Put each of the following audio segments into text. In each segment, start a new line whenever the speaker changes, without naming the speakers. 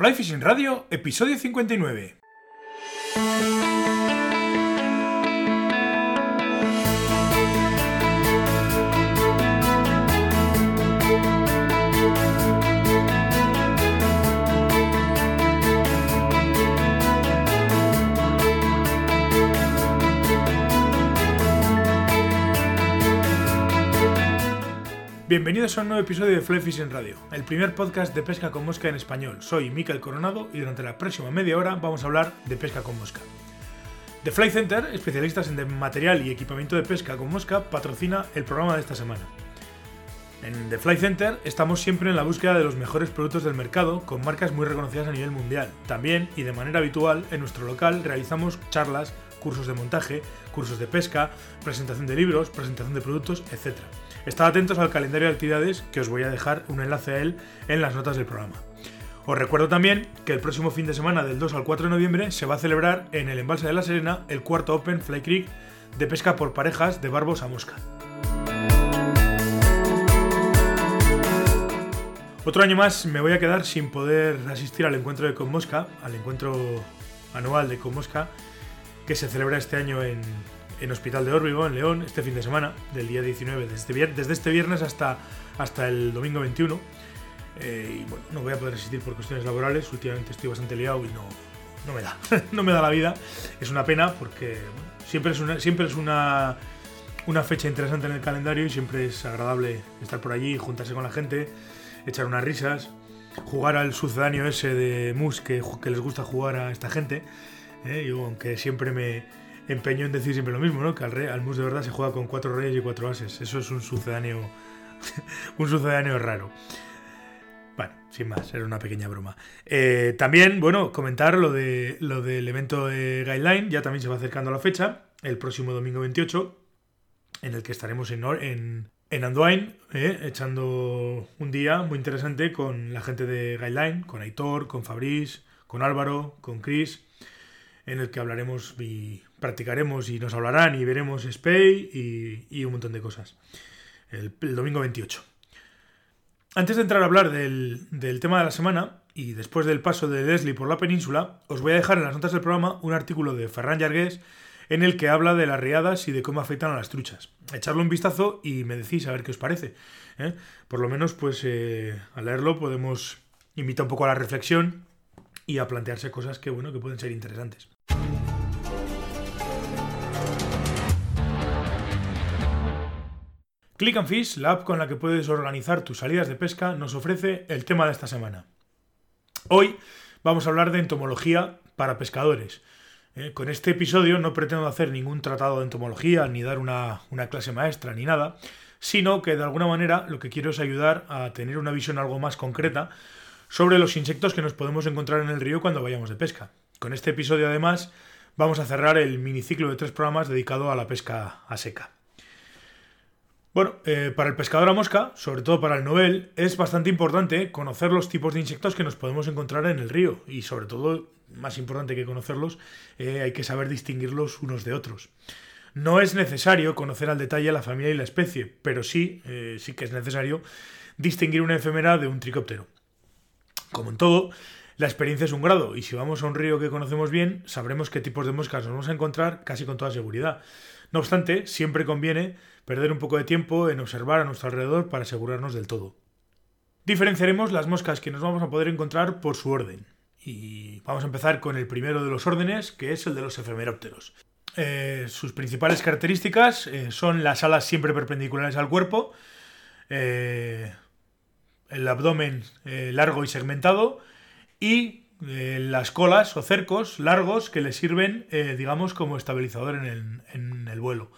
Fly Fishing Radio, episodio 59. Bienvenidos a un nuevo episodio de Fly Fishing Radio, el primer podcast de pesca con mosca en español. Soy Mikel Coronado y durante la próxima media hora vamos a hablar de pesca con mosca. The Fly Center, especialistas en material y equipamiento de pesca con mosca, patrocina el programa de esta semana. En The Fly Center estamos siempre en la búsqueda de los mejores productos del mercado con marcas muy reconocidas a nivel mundial. También y de manera habitual en nuestro local realizamos charlas, cursos de montaje, cursos de pesca, presentación de libros, presentación de productos, etc. Estad atentos al calendario de actividades que os voy a dejar un enlace a él en las notas del programa. Os recuerdo también que el próximo fin de semana del 2 al 4 de noviembre se va a celebrar en el embalse de la Serena el cuarto Open Fly Creek de pesca por parejas de barbos a mosca. Otro año más me voy a quedar sin poder asistir al encuentro de Con Mosca, al encuentro anual de Con Mosca, que se celebra este año en, en Hospital de Órbigo, en León, este fin de semana, del día 19, desde, desde este viernes hasta, hasta el domingo 21. Eh, y bueno, no voy a poder asistir por cuestiones laborales, últimamente estoy bastante liado y no, no me da, no me da la vida. Es una pena porque siempre es una, siempre es una, una fecha interesante en el calendario y siempre es agradable estar por allí, juntarse con la gente, echar unas risas, jugar al sucedáneo ese de mus que, que les gusta jugar a esta gente. Eh, yo, aunque siempre me, empeño en decir siempre lo mismo, ¿no? Que al, mus de verdad se juega con cuatro reyes y cuatro ases. Eso es un sucedáneo, un sucedáneo raro. Bueno, sin más, era una pequeña broma. Eh, también, bueno, comentar lo, de, lo del evento de Guideline, ya también se va acercando la fecha, el próximo domingo 28, en el que estaremos en, en, en Anduin, eh, echando un día muy interesante con la gente de Guideline, con Aitor, con Fabrice, con Álvaro, con Chris, en el que hablaremos y practicaremos y nos hablarán y veremos Spay y, un montón de cosas. El, domingo 28. Antes de entrar a hablar del, tema de la semana y después del paso de Leslie por la península, os voy a dejar en las notas del programa un artículo de Ferran Yargués en el que habla de las riadas y de cómo afectan a las truchas. Echarle un vistazo y me decís a ver qué os parece. ¿eh? Por lo menos, pues eh, al leerlo podemos invitar un poco a la reflexión y a plantearse cosas que, bueno, que pueden ser interesantes. Click and Fish, la app con la que puedes organizar tus salidas de pesca, nos ofrece el tema de esta semana. Hoy vamos a hablar de entomología para pescadores. Eh, con este episodio no pretendo hacer ningún tratado de entomología, ni dar una, clase maestra, ni nada, sino que de alguna manera lo que quiero es ayudar a tener una visión algo más concreta sobre los insectos que nos podemos encontrar en el río cuando vayamos de pesca. Con este episodio además vamos a cerrar el miniciclo de tres programas dedicado a la pesca a seca. Bueno, eh, para el pescador a mosca, sobre todo para el novel, es bastante importante conocer los tipos de insectos que nos podemos encontrar en el río y sobre todo, más importante que conocerlos, eh, hay que saber distinguirlos unos de otros. No es necesario conocer al detalle la familia y la especie, pero sí, eh, sí que es necesario distinguir una efemera de un tricóptero. Como en todo, la experiencia es un grado y si vamos a un río que conocemos bien, sabremos qué tipos de moscas nos vamos a encontrar casi con toda seguridad. No obstante, siempre conviene perder un poco de tiempo en observar a nuestro alrededor para asegurarnos del todo. Diferenciaremos las moscas que nos vamos a poder encontrar por su orden. Y vamos a empezar con el primero de los órdenes, que es el de los efemerópteros. Eh, sus principales características eh, son las alas siempre perpendiculares al cuerpo, eh, el abdomen largo y segmentado y las colas o cercos largos que le sirven, digamos, como estabilizador en el vuelo.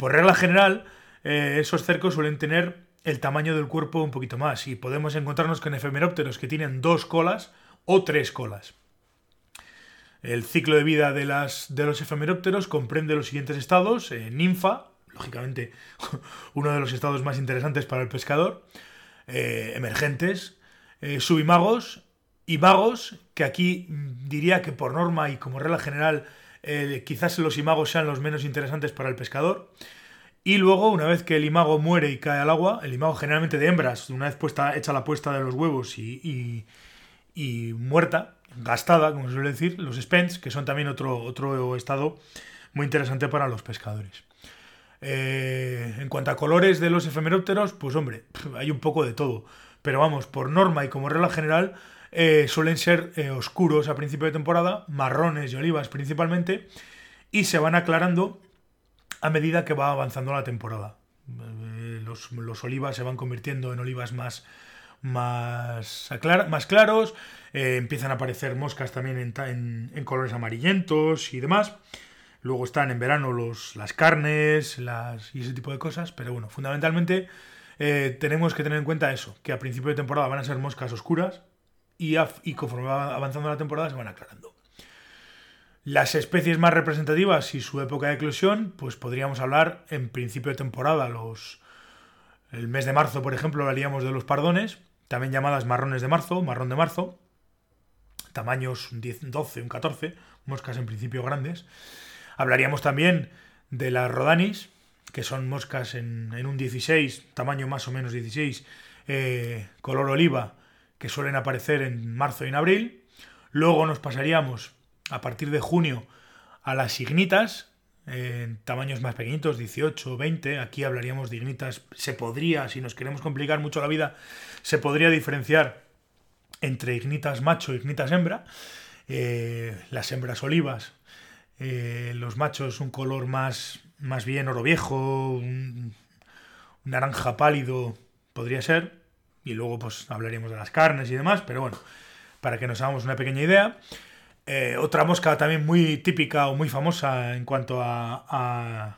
Por regla general, eh, esos cercos suelen tener el tamaño del cuerpo un poquito más y podemos encontrarnos con efemerópteros que tienen dos colas o tres colas. El ciclo de vida de, las, de los efemerópteros comprende los siguientes estados. Eh, ninfa, lógicamente uno de los estados más interesantes para el pescador. Eh, emergentes, subimagos y magos, que aquí diría que por norma y como regla general eh, quizás los imagos sean los menos interesantes para el pescador. Y luego, una vez que el imago muere y cae al agua, el imago generalmente de hembras, una vez puesta, hecha la puesta de los huevos y, y muerta, gastada, como se suele decir, los spents, que son también otro, otro estado muy interesante para los pescadores. Eh, en cuanto a colores de los efemerópteros, pues hombre, hay un poco de todo. Pero vamos, por norma y como regla general, eh, suelen ser eh, oscuros a principio de temporada, marrones y olivas principalmente, y se van aclarando a medida que va avanzando la temporada. Los, olivas se van convirtiendo en olivas más, más, más claros, empiezan a aparecer moscas también en, en colores amarillentos y demás. Luego están en verano los, las carnes y ese tipo de cosas. Pero bueno, fundamentalmente eh, tenemos que tener en cuenta eso, que a principio de temporada van a ser moscas oscuras y, conforme va avanzando la temporada se van aclarando. Las especies más representativas y su época de eclosión, pues podríamos hablar en principio de temporada, los, el mes de marzo, por ejemplo, hablaríamos de los pardones, también llamadas marrones de marzo, marrón de marzo, tamaños un 10, 12, un 14, moscas en principio grandes. Hablaríamos también de las rodanis, que son moscas en, un 16, tamaño más o menos 16, eh, color oliva, que suelen aparecer en marzo y en abril. Luego nos pasaríamos a partir de junio a las ignitas, en tamaños más pequeñitos, 18, 20. Aquí hablaríamos de ignitas. Se podría, si nos queremos complicar mucho la vida, se podría diferenciar entre ignitas macho y ignitas hembra. Eh, las hembras olivas eh, los machos un color más, más bien oro viejo, un, naranja pálido podría ser. Y luego pues hablaríamos de las carnes y demás, pero bueno, para que nos hagamos una pequeña idea. Eh, otra mosca también muy típica o muy famosa en cuanto a,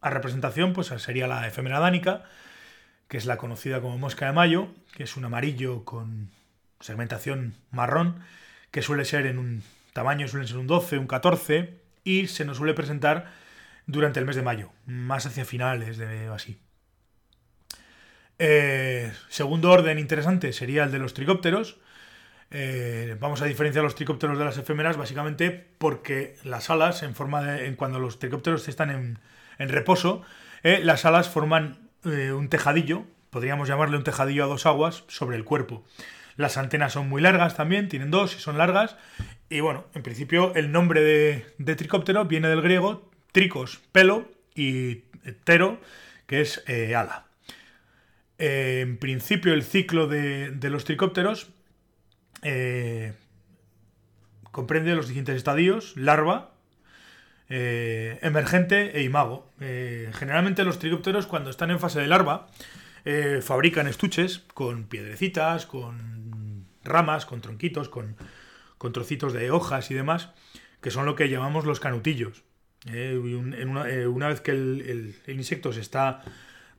a, representación, pues sería la efemera dánica, que es la conocida como mosca de mayo, que es un amarillo con segmentación marrón, que suele ser en un tamaño, suele ser un 12, un 14, y se nos suele presentar durante el mes de mayo, más hacia finales de así. Eh, segundo orden interesante sería el de los tricópteros. Eh, vamos a diferenciar los tricópteros de las efémeras básicamente porque las alas, en forma de, en cuando los tricópteros están en, reposo, eh, las alas forman un tejadillo, podríamos llamarle un tejadillo a dos aguas, sobre el cuerpo. Las antenas son muy largas también, tienen dos y son largas, y bueno, en principio el nombre de, tricóptero viene del griego tricos, pelo, y tero, que es ala. Eh, en principio el ciclo de, los tricópteros eh, comprende los siguientes estadios, larva, emergente e imago. generalmente los tricópteros cuando están en fase de larva fabrican estuches con piedrecitas, con ramas, con tronquitos, con trocitos de hojas y demás, que son lo que llamamos los canutillos. Eh, eh, una, vez que el, insecto se está,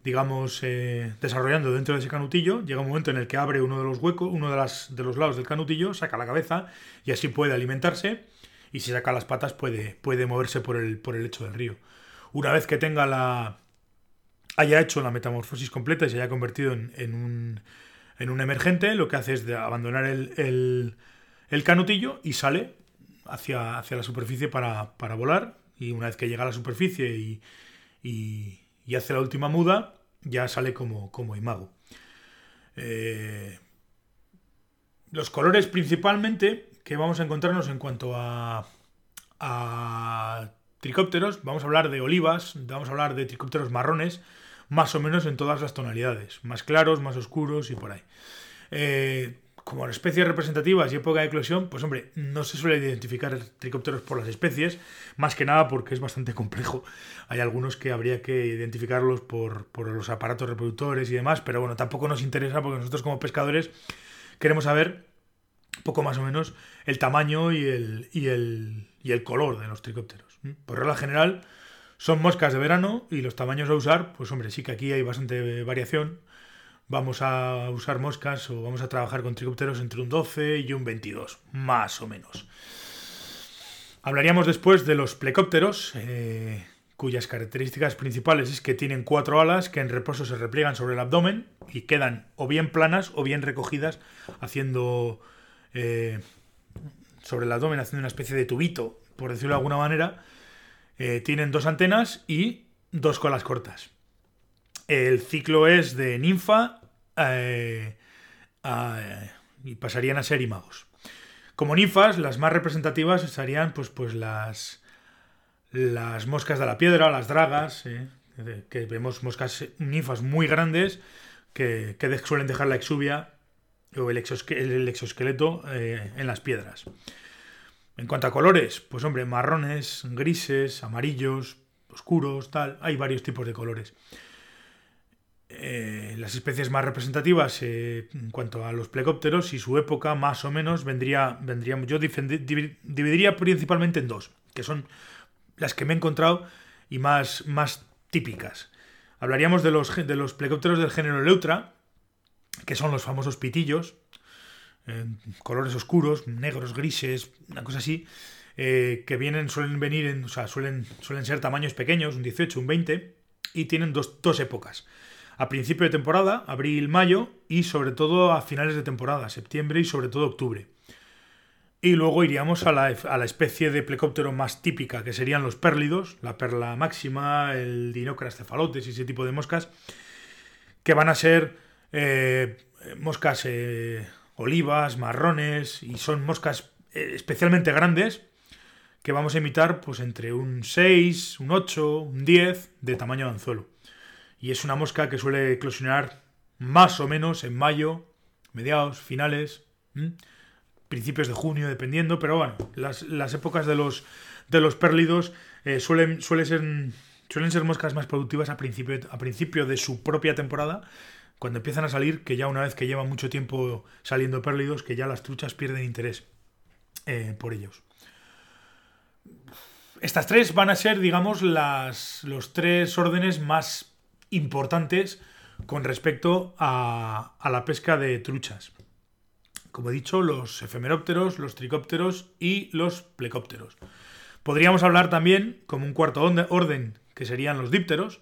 digamos, eh, desarrollando dentro de ese canutillo, llega un momento en el que abre uno de los huecos, uno de, las, de los lados del canutillo, saca la cabeza y así puede alimentarse. Y si saca las patas puede, puede moverse por el, por el lecho del río. Una vez que tenga la, haya hecho la metamorfosis completa y se haya convertido en, un, en un emergente, lo que hace es abandonar el, el canutillo y sale hacia, hacia la superficie para, volar. Y una vez que llega a la superficie y, y, hace la última muda, ya sale como, como imago. Eh, los colores principalmente que vamos a encontrarnos en cuanto a, tricópteros, vamos a hablar de olivas, vamos a hablar de tricópteros marrones, más o menos en todas las tonalidades, más claros, más oscuros y por ahí. Eh, como especies representativas y época de eclosión, pues hombre, no se suele identificar tricópteros por las especies, más que nada porque es bastante complejo. Hay algunos que habría que identificarlos por, los aparatos reproductores y demás, pero bueno, tampoco nos interesa porque nosotros como pescadores queremos saber poco más o menos el tamaño y el, y el, y el color de los tricópteros. Por regla general, son moscas de verano y los tamaños a usar, pues hombre, sí que aquí hay bastante variación vamos a usar moscas o vamos a trabajar con tricópteros entre un 12 y un 22, más o menos. Hablaríamos después de los plecópteros, eh, cuyas características principales es que tienen cuatro alas que en reposo se repliegan sobre el abdomen y quedan o bien planas o bien recogidas haciendo eh, sobre el abdomen haciendo una especie de tubito, por decirlo de alguna manera. Eh, tienen dos antenas y dos colas cortas. El ciclo es de ninfa eh, y pasarían a ser imagos. Como ninfas, las más representativas serían pues, pues las, las moscas de la piedra, las dragas, ¿eh? que vemos moscas ninfas muy grandes que, suelen dejar la exuvia o el, exoesqueleto eh, en las piedras. En cuanto a colores, pues hombre, marrones, grises, amarillos, oscuros, tal, hay varios tipos de colores. Eh, las especies más representativas eh, en cuanto a los plecópteros y su época más o menos vendría, vendría yo dividiría principalmente en dos, que son las que me he encontrado y más, más típicas. Hablaríamos de los, de los plecópteros del género Leutra, que son los famosos pitillos, eh, colores oscuros, negros, grises, una cosa así, que vienen, suelen venir en, o sea, suelen, suelen ser tamaños pequeños, un 18, un 20, y tienen dos, dos épocas a principio de temporada, abril, mayo, y sobre todo a finales de temporada, septiembre y sobre todo octubre. Y luego iríamos a la, especie de plecóptero más típica, que serían los pérlidos, la perla máxima, el dinocras cefalotes y ese tipo de moscas, que van a ser eh, moscas eh, olivas, marrones, y son moscas eh, especialmente grandes, que vamos a imitar pues entre un 6, un 8, un 10 de tamaño de anzuelo y es una mosca que suele eclosionar más o menos en mayo, mediados, finales, principios de junio, dependiendo, pero bueno, las, épocas de los, de los pérlidos eh, suelen, ser, suelen ser moscas más productivas a principio, a principio de su propia temporada, cuando empiezan a salir, que ya una vez que llevan mucho tiempo saliendo pérlidos, que ya las truchas pierden interés eh, por ellos. Estas tres van a ser, digamos, las, los tres órdenes más importantes con respecto a, la pesca de truchas. Como he dicho, los efemerópteros, los tricópteros y los plecópteros. Podríamos hablar también, como un cuarto orden, que serían los dípteros.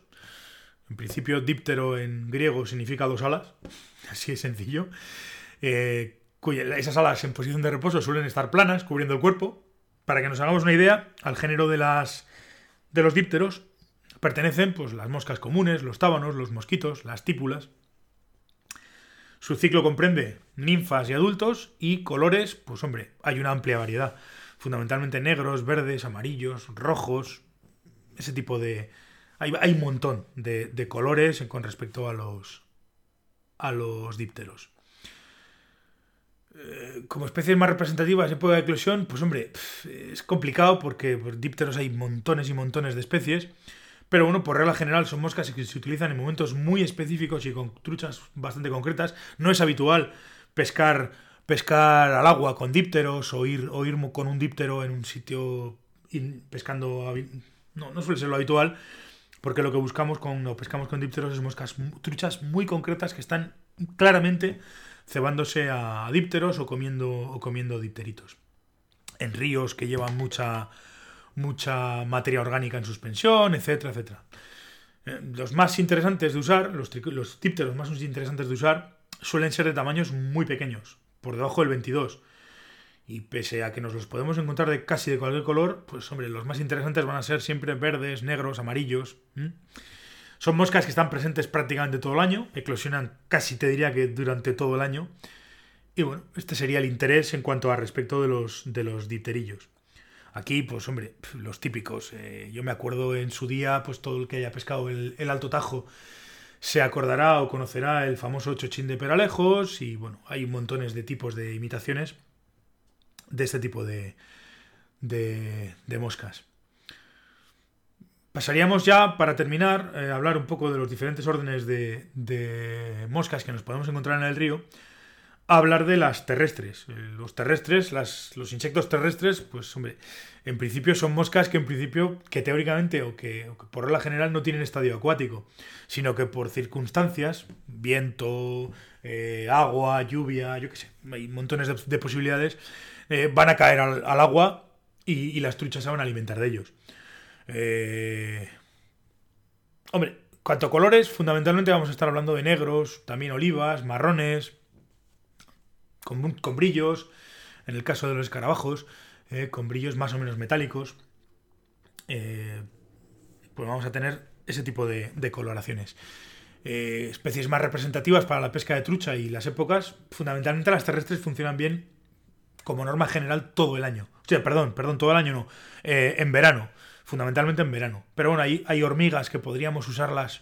En principio, díptero en griego significa dos alas, así de sencillo. Eh, esas alas en posición de reposo suelen estar planas, cubriendo el cuerpo. Para que nos hagamos una idea, al género de, de los dípteros Pertenecen pues, las moscas comunes, los tábanos, los mosquitos, las típulas. Su ciclo comprende ninfas y adultos y colores, pues hombre, hay una amplia variedad. Fundamentalmente negros, verdes, amarillos, rojos, ese tipo de... Hay, un montón de, colores con respecto a los, a los dípteros. Eh, como especies más representativas en época de eclosión, pues hombre, es complicado porque por dípteros hay montones y montones de especies. Pero bueno, por regla general son moscas que se utilizan en momentos muy específicos y con truchas bastante concretas. No es habitual pescar, pescar al agua con dípteros o ir, o ir con un díptero en un sitio pescando. No, no suele ser lo habitual, porque lo que buscamos cuando pescamos con dípteros es moscas truchas muy concretas que están claramente cebándose a dípteros o comiendo, o comiendo dipteritos. En ríos que llevan mucha mucha materia orgánica en suspensión, etcétera, etcétera. Eh, los más interesantes de usar, los, los más interesantes de usar, suelen ser de tamaños muy pequeños, por debajo del 22. Y pese a que nos los podemos encontrar de casi de cualquier color, pues hombre, los más interesantes van a ser siempre verdes, negros, amarillos. Son moscas que están presentes prácticamente todo el año, eclosionan casi te diría que durante todo el año. Y bueno, este sería el interés en cuanto a respecto de los, de los dipterillos. Aquí, pues hombre, los típicos. Eh, yo me acuerdo en su día, pues todo el que haya pescado el, Alto Tajo se acordará o conocerá el famoso chochín de Peralejos y bueno, hay montones de tipos de imitaciones de este tipo de, de, moscas. Pasaríamos ya, para terminar, eh, a hablar un poco de los diferentes órdenes de, de moscas que nos podemos encontrar en el río hablar de las terrestres. Eh, los terrestres, los insectos terrestres, pues hombre, en principio son moscas que en principio, que teóricamente o que, por regla general no tienen estadio acuático, sino que por circunstancias, viento, eh, agua, lluvia, yo qué sé, hay montones de, posibilidades, eh, van a caer al, agua y, las truchas se van a alimentar de ellos. hombre, cuanto a colores, fundamentalmente vamos a estar hablando de negros, también olivas, marrones, con, brillos, en el caso de los escarabajos, eh, con brillos más o menos metálicos, eh, pues vamos a tener ese tipo de, coloraciones. eh, especies más representativas para la pesca de trucha y las épocas, fundamentalmente las terrestres funcionan bien como norma general todo el año. O sea, perdón, perdón, todo el año no, en verano, fundamentalmente en verano. Pero bueno, hay, hay hormigas que podríamos usarlas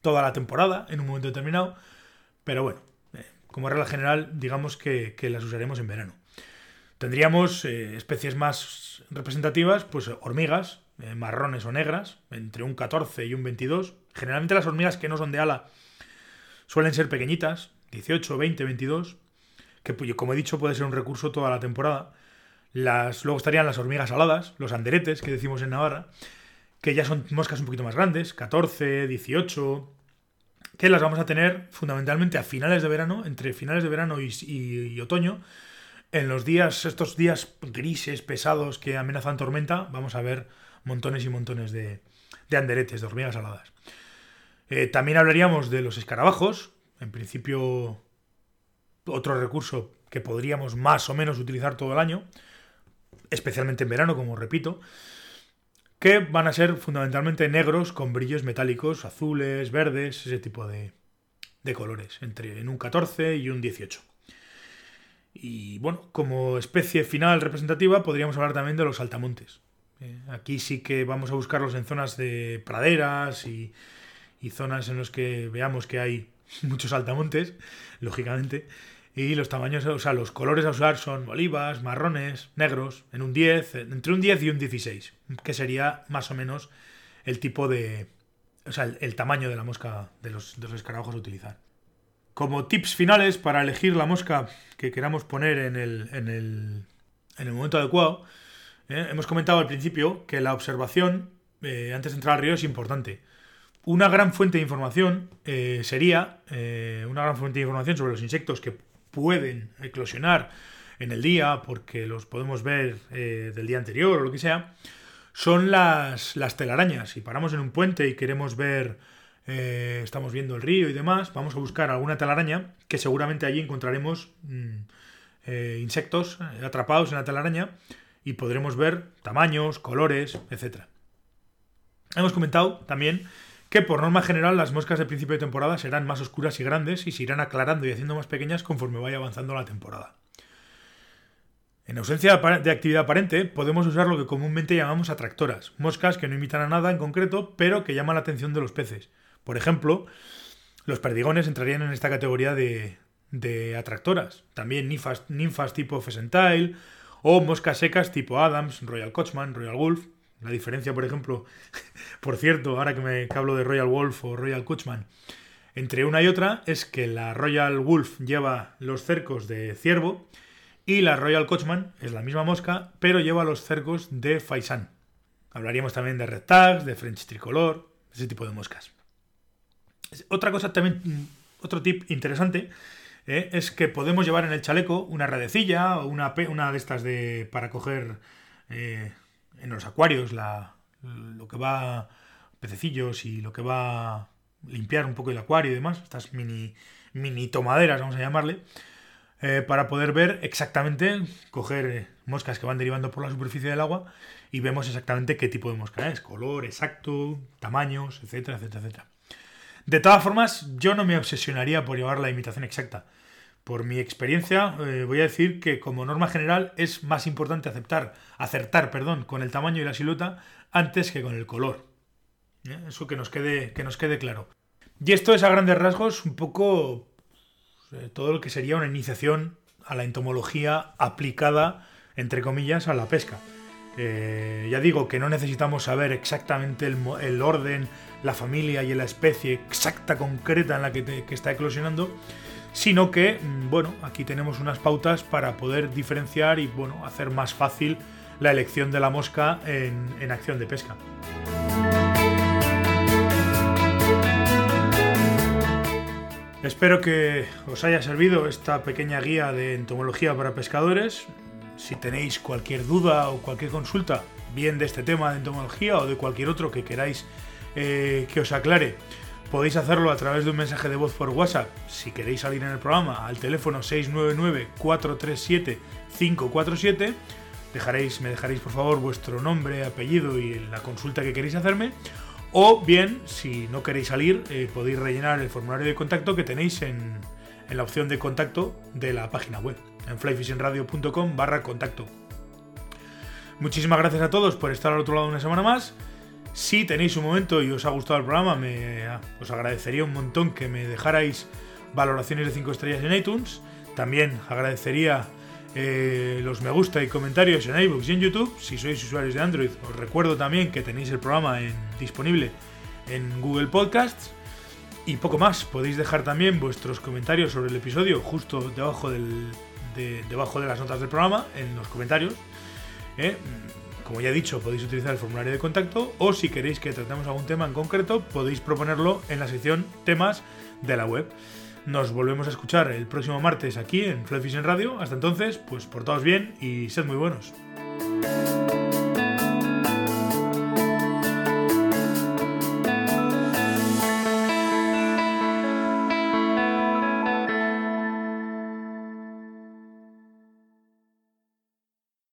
toda la temporada en un momento determinado, pero bueno, como regla general, digamos que, las usaremos en verano. Tendríamos especies más representativas, pues hormigas, marrones o negras, entre un 14 y un 22, Generalmente las hormigas que no son de ala suelen ser pequeñitas, 18, 20, 22, que pues, como he dicho puede ser un recurso toda la temporada. Las, luego estarían las hormigas aladas, los anderetes que decimos en Navarra, que ya son moscas un poquito más grandes, 14, 18, que las vamos a tener fundamentalmente a finales de verano, entre finales de verano y, otoño. En los días, estos días grises, pesados que amenazan tormenta, vamos a ver montones y montones de, de anderetes, de hormigas aladas. Eh, también hablaríamos de los escarabajos, en principio otro recurso que podríamos más o menos utilizar todo el año, especialmente en verano, como repito, que van a ser fundamentalmente negros con brillos metálicos, azules, verdes, ese tipo de, colores, entre en un 14 y un 18. Y bueno, como especie final representativa podríamos hablar también de los saltamontes. Eh, aquí sí que vamos a buscarlos en zonas de praderas y, y zonas en las que veamos que hay muchos altamontes, lógicamente, y los tamaños, o sea, los colores a usar son olivas, marrones, negros, en un 10, entre un 10 y un 16, que sería más o menos el tipo de, o sea, el, tamaño de la mosca de los, de los escarabajos a utilizar. Como tips finales para elegir la mosca que queramos poner en el, en el, en el momento adecuado, eh, hemos comentado al principio que la observación eh, antes de entrar al río es importante. Una gran fuente de información eh, sería una gran fuente de información sobre los insectos que pueden eclosionar en el día, porque los podemos ver eh, del día anterior o lo que sea, son las, las telarañas. Si paramos en un puente y queremos ver, estamos viendo el río y demás, vamos a buscar alguna telaraña, que seguramente allí encontraremos mm, insectos atrapados en la telaraña y podremos ver tamaños, colores, etc. Hemos comentado también que por norma general las moscas de principio de temporada serán más oscuras y grandes y se irán aclarando y haciendo más pequeñas conforme vaya avanzando la temporada. En ausencia de actividad aparente, podemos usar lo que comúnmente llamamos atractoras, moscas que no imitan a nada en concreto, pero que llaman la atención de los peces. Por ejemplo, los perdigones entrarían en esta categoría de, atractoras. También ninfas, tipo Pheasantile o moscas secas tipo Adams, Royal Coachman, Royal Wolf, la diferencia, por ejemplo, por cierto, ahora que me hablo de Royal Wolf o Royal Coachman, entre una y otra es que la Royal Wolf lleva los cercos de ciervo y la Royal Coachman es la misma mosca, pero lleva los cercos de faisán. Hablaríamos también de red tags, de French tricolor, ese tipo de moscas. Otra cosa también, otro tip interesante eh, es que podemos llevar en el chaleco una redecilla o una, una de estas de para coger eh, en los acuarios la, lo que va pececillos y lo que va limpiar un poco el acuario y demás, estas mini, mini tomaderas, vamos a llamarle, eh, para poder ver exactamente, coger moscas que van derivando por la superficie del agua y vemos exactamente qué tipo de mosca es, color exacto, tamaños, etcétera, etcétera, etcétera. De todas formas, yo no me obsesionaría por llevar la imitación exacta. Por mi experiencia, eh, voy a decir que como norma general es más importante aceptar, acertar perdón, con el tamaño y la silueta antes que con el color. ¿Eh? Eso que nos, quede, que nos quede claro. Y esto es a grandes rasgos un poco eh, todo lo que sería una iniciación a la entomología aplicada, entre comillas, a la pesca. ya digo que no necesitamos saber exactamente el, orden, la familia y la especie exacta, concreta en la que, que está eclosionando, sino que, mm, bueno, aquí tenemos unas pautas para poder diferenciar y, bueno, hacer más fácil la elección de la mosca en, acción de pesca. Espero que os haya servido esta pequeña guía de entomología para pescadores. Si tenéis cualquier duda o cualquier consulta, bien de este tema de entomología o de cualquier otro que queráis eh, que os aclare, Podéis hacerlo a través de un mensaje de voz por WhatsApp si queréis salir en el programa al teléfono 699-437-547. Dejaréis, me dejaréis por favor vuestro nombre, apellido y la consulta que queréis hacerme. O bien, si no queréis salir, eh, podéis rellenar el formulario de contacto que tenéis en, en la opción de contacto de la página web, en flyfishingradio.com barra contacto. Muchísimas gracias a todos por estar al otro lado una semana más. Si tenéis un momento y os ha gustado el programa, me, os agradecería un montón que me dejarais valoraciones de 5 estrellas en iTunes. También agradecería eh, los me gusta y comentarios en iBooks y en YouTube. Si sois usuarios de Android, os recuerdo también que tenéis el programa disponible en Google Podcasts. Y poco más, podéis dejar también vuestros comentarios sobre el episodio justo debajo, de, debajo de las notas del programa, en los comentarios. ¿eh? Como ya he dicho, podéis utilizar el formulario de contacto o si queréis que tratemos algún tema en concreto, podéis proponerlo en la sección temas de la web. Nos volvemos a escuchar el próximo martes aquí en Fly Fishing Radio. Hasta entonces, pues portaos bien y sed muy buenos.